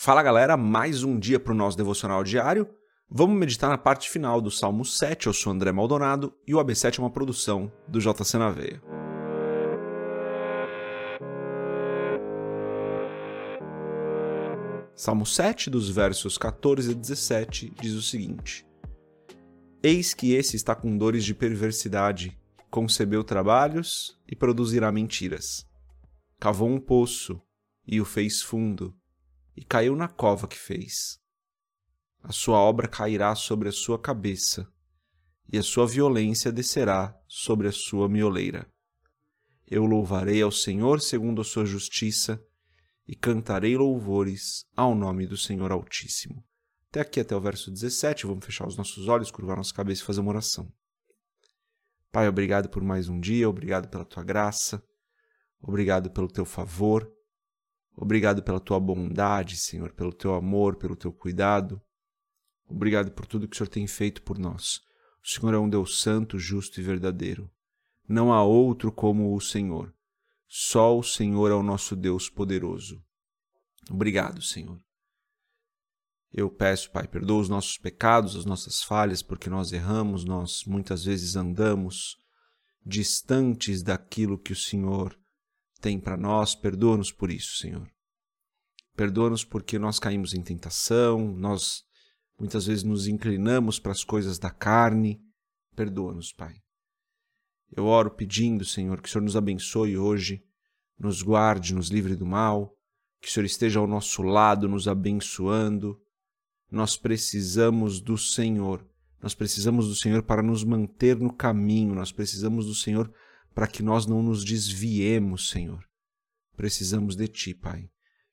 Fala galera, mais um dia para o nosso devocional diário. Vamos meditar na parte final do Salmo 7. Eu sou André Maldonado e o AB7 é uma produção do JC na Veia. Salmo 7, dos versos 14 a 17, diz o seguinte: Eis que esse está com dores de perversidade, concebeu trabalhos e produzirá mentiras. Cavou um poço e o fez fundo e caiu na cova que fez. A sua obra cairá sobre a sua cabeça, e a sua violência descerá sobre a sua mioleira. Eu louvarei ao Senhor segundo a sua justiça, e cantarei louvores ao nome do Senhor Altíssimo. Até aqui, até o verso 17, vamos fechar os nossos olhos, curvar nossa cabeça e fazer uma oração. Pai, obrigado por mais um dia, obrigado pela tua graça, obrigado pelo teu favor, Obrigado pela tua bondade, Senhor, pelo teu amor, pelo teu cuidado. Obrigado por tudo que o Senhor tem feito por nós. O Senhor é um Deus santo, justo e verdadeiro. Não há outro como o Senhor. Só o Senhor é o nosso Deus poderoso. Obrigado, Senhor. Eu peço, Pai, perdoa os nossos pecados, as nossas falhas, porque nós erramos, nós muitas vezes andamos distantes daquilo que o Senhor tem para nós, perdoa-nos por isso, Senhor. Perdoa-nos porque nós caímos em tentação, nós muitas vezes nos inclinamos para as coisas da carne. Perdoa-nos, Pai. Eu oro pedindo, Senhor, que o Senhor nos abençoe hoje, nos guarde, nos livre do mal, que o Senhor esteja ao nosso lado, nos abençoando. Nós precisamos do Senhor. Nós precisamos do Senhor para nos manter no caminho, nós precisamos do Senhor para que nós não nos desviemos, Senhor. Precisamos de Ti, Pai.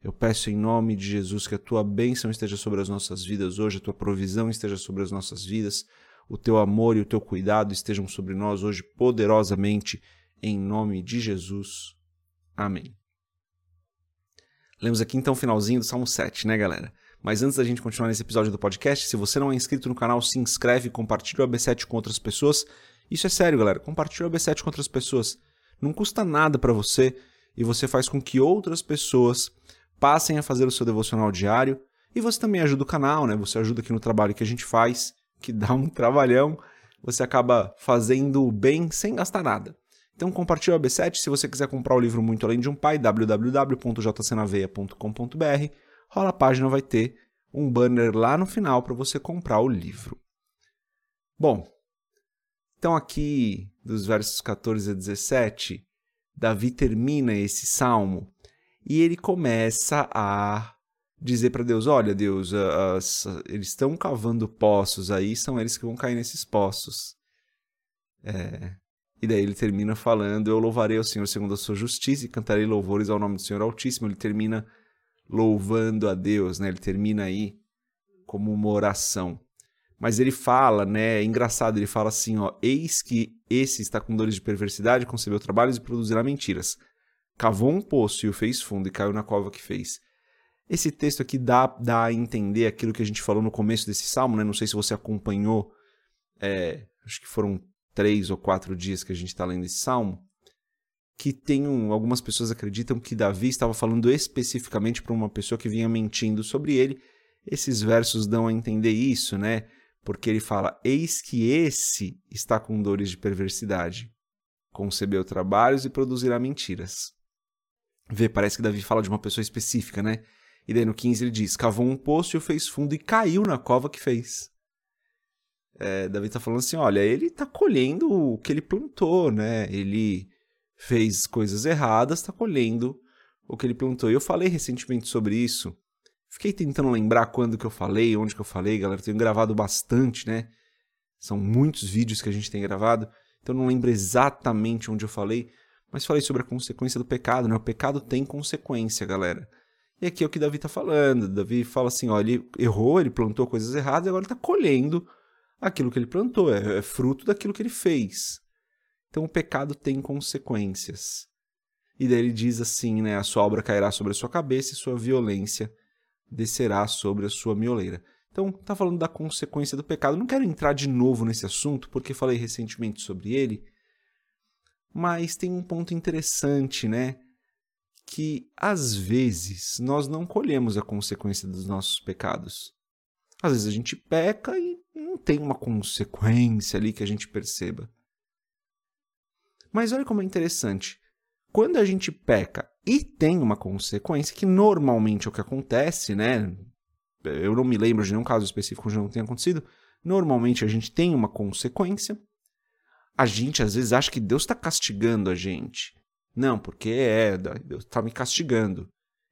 Eu peço em nome de Jesus que a Tua bênção esteja sobre as nossas vidas hoje, a Tua provisão esteja sobre as nossas vidas, o Teu amor e o Teu cuidado estejam sobre nós hoje poderosamente, em nome de Jesus. Amém. Lemos aqui então o finalzinho do Salmo 7, né, galera? Mas antes da gente continuar nesse episódio do podcast, se você não é inscrito no canal, se inscreve, compartilha o AB7 com outras pessoas isso é sério, galera. Compartilhe o AB7 com outras pessoas. Não custa nada para você e você faz com que outras pessoas passem a fazer o seu devocional diário e você também ajuda o canal, né? Você ajuda aqui no trabalho que a gente faz, que dá um trabalhão. Você acaba fazendo bem sem gastar nada. Então compartilhe o AB7 se você quiser comprar o livro Muito Além de um Pai, www.jcnaveia.com.br. Rola a página, vai ter um banner lá no final para você comprar o livro. Bom, então, aqui, dos versos 14 a 17, Davi termina esse salmo e ele começa a dizer para Deus: Olha, Deus, as, eles estão cavando poços aí, são eles que vão cair nesses poços. É, e daí ele termina falando: Eu louvarei ao Senhor segundo a sua justiça e cantarei louvores ao nome do Senhor Altíssimo. Ele termina louvando a Deus, né? ele termina aí como uma oração. Mas ele fala, né? É engraçado, ele fala assim, ó: Eis que esse está com dores de perversidade, concebeu trabalhos e produzirá mentiras. Cavou um poço e o fez fundo e caiu na cova que fez. Esse texto aqui dá, dá a entender aquilo que a gente falou no começo desse salmo, né? Não sei se você acompanhou, é, acho que foram três ou quatro dias que a gente está lendo esse salmo, que tem um, algumas pessoas acreditam que Davi estava falando especificamente para uma pessoa que vinha mentindo sobre ele. Esses versos dão a entender isso, né? porque ele fala: Eis que esse está com dores de perversidade, concebeu trabalhos e produzirá mentiras. Vê, parece que Davi fala de uma pessoa específica, né? E daí no 15 ele diz: Cavou um poço e o fez fundo e caiu na cova que fez. É, Davi está falando assim: olha, ele está colhendo o que ele plantou, né? Ele fez coisas erradas, está colhendo o que ele plantou. E eu falei recentemente sobre isso Fiquei tentando lembrar quando que eu falei, onde que eu falei, galera. Tenho gravado bastante, né? São muitos vídeos que a gente tem gravado, então não lembro exatamente onde eu falei, mas falei sobre a consequência do pecado, né? O pecado tem consequência, galera. E aqui é o que Davi tá falando. Davi fala assim: ó, ele errou, ele plantou coisas erradas e agora ele tá colhendo aquilo que ele plantou, é, é fruto daquilo que ele fez. Então o pecado tem consequências. E daí ele diz assim, né? A sua obra cairá sobre a sua cabeça e sua violência descerá sobre a sua mioleira. Então, está falando da consequência do pecado. Não quero entrar de novo nesse assunto, porque falei recentemente sobre ele, mas tem um ponto interessante, né? que às vezes nós não colhemos a consequência dos nossos pecados. Às vezes a gente peca e não tem uma consequência ali que a gente perceba. Mas olha como é interessante. Quando a gente peca e tem uma consequência, que normalmente é o que acontece, né? Eu não me lembro de nenhum caso específico onde não tenha acontecido. Normalmente a gente tem uma consequência. A gente às vezes acha que Deus está castigando a gente. Não, porque é, Deus está me castigando.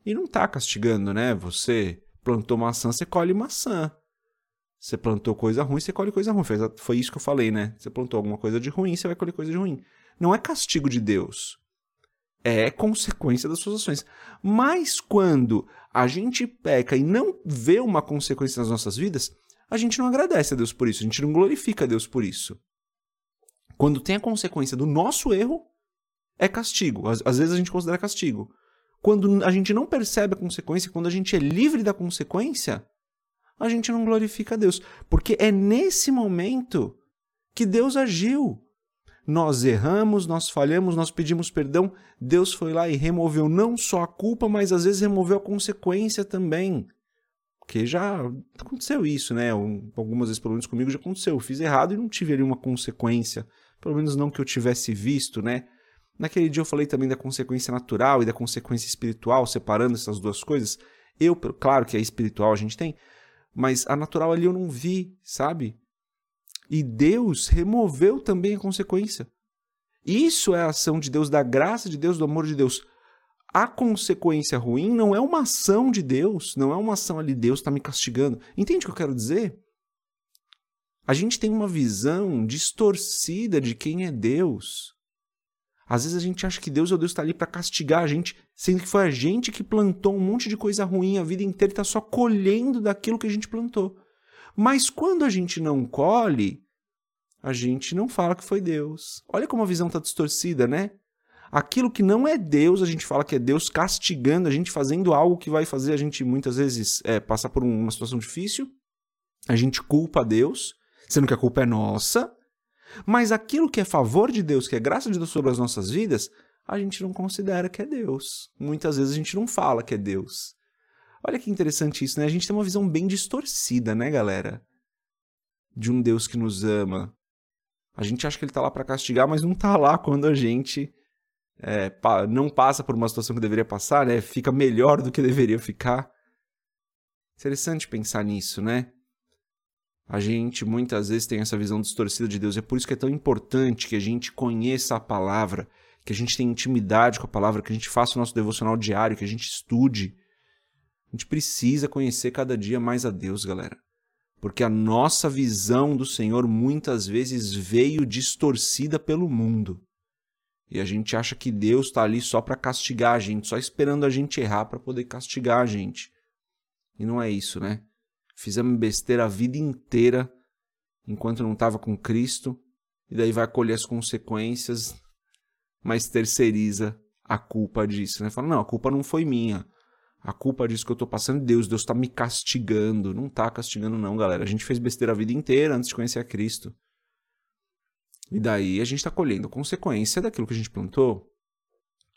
E não está castigando, né? Você plantou maçã, você colhe maçã. Você plantou coisa ruim, você colhe coisa ruim. Foi isso que eu falei, né? Você plantou alguma coisa de ruim, você vai colher coisa de ruim. Não é castigo de Deus. É consequência das suas ações. Mas quando a gente peca e não vê uma consequência nas nossas vidas, a gente não agradece a Deus por isso, a gente não glorifica a Deus por isso. Quando tem a consequência do nosso erro, é castigo. Às, às vezes a gente considera castigo. Quando a gente não percebe a consequência, quando a gente é livre da consequência, a gente não glorifica a Deus. Porque é nesse momento que Deus agiu. Nós erramos, nós falhamos, nós pedimos perdão. Deus foi lá e removeu não só a culpa, mas às vezes removeu a consequência também. Porque já aconteceu isso, né? Algumas vezes, pelo menos comigo, já aconteceu. Eu fiz errado e não tive ali uma consequência. Pelo menos não que eu tivesse visto, né? Naquele dia eu falei também da consequência natural e da consequência espiritual, separando essas duas coisas. Eu, claro que a espiritual a gente tem, mas a natural ali eu não vi, sabe? E Deus removeu também a consequência. Isso é a ação de Deus, da graça de Deus, do amor de Deus. A consequência ruim não é uma ação de Deus, não é uma ação ali, Deus está me castigando. Entende o que eu quero dizer? A gente tem uma visão distorcida de quem é Deus. Às vezes a gente acha que Deus é o Deus está ali para castigar a gente, sendo que foi a gente que plantou um monte de coisa ruim a vida inteira e está só colhendo daquilo que a gente plantou. Mas quando a gente não colhe, a gente não fala que foi Deus. Olha como a visão está distorcida, né? Aquilo que não é Deus, a gente fala que é Deus castigando a gente, fazendo algo que vai fazer a gente muitas vezes é, passar por uma situação difícil. A gente culpa Deus, sendo que a culpa é nossa. Mas aquilo que é favor de Deus, que é graça de Deus sobre as nossas vidas, a gente não considera que é Deus. Muitas vezes a gente não fala que é Deus. Olha que interessante isso, né? A gente tem uma visão bem distorcida, né, galera? De um Deus que nos ama. A gente acha que ele tá lá para castigar, mas não tá lá quando a gente é, não passa por uma situação que deveria passar, né? Fica melhor do que deveria ficar. Interessante pensar nisso, né? A gente muitas vezes tem essa visão distorcida de Deus. É por isso que é tão importante que a gente conheça a palavra, que a gente tenha intimidade com a palavra, que a gente faça o nosso devocional diário, que a gente estude. A gente precisa conhecer cada dia mais a Deus, galera. Porque a nossa visão do Senhor muitas vezes veio distorcida pelo mundo. E a gente acha que Deus está ali só para castigar a gente, só esperando a gente errar para poder castigar a gente. E não é isso, né? Fizemos besteira a vida inteira enquanto não estava com Cristo, e daí vai colher as consequências, mas terceiriza a culpa disso, né? Fala, não, a culpa não foi minha. A culpa disso que eu estou passando Deus, Deus está me castigando. Não está castigando não, galera. A gente fez besteira a vida inteira antes de conhecer a Cristo. E daí a gente está colhendo consequência daquilo que a gente plantou.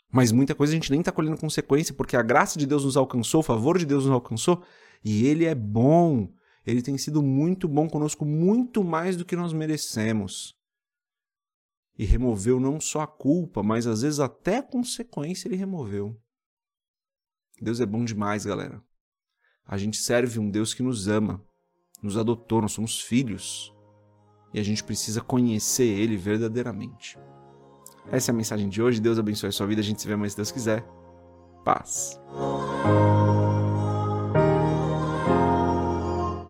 Mas muita coisa a gente nem está colhendo consequência, porque a graça de Deus nos alcançou, o favor de Deus nos alcançou, e Ele é bom. Ele tem sido muito bom conosco, muito mais do que nós merecemos. E removeu não só a culpa, mas às vezes até a consequência ele removeu. Deus é bom demais, galera. A gente serve um Deus que nos ama, nos adotou, nós somos filhos. E a gente precisa conhecer Ele verdadeiramente. Essa é a mensagem de hoje. Deus abençoe a sua vida. A gente se vê mais se Deus quiser. Paz.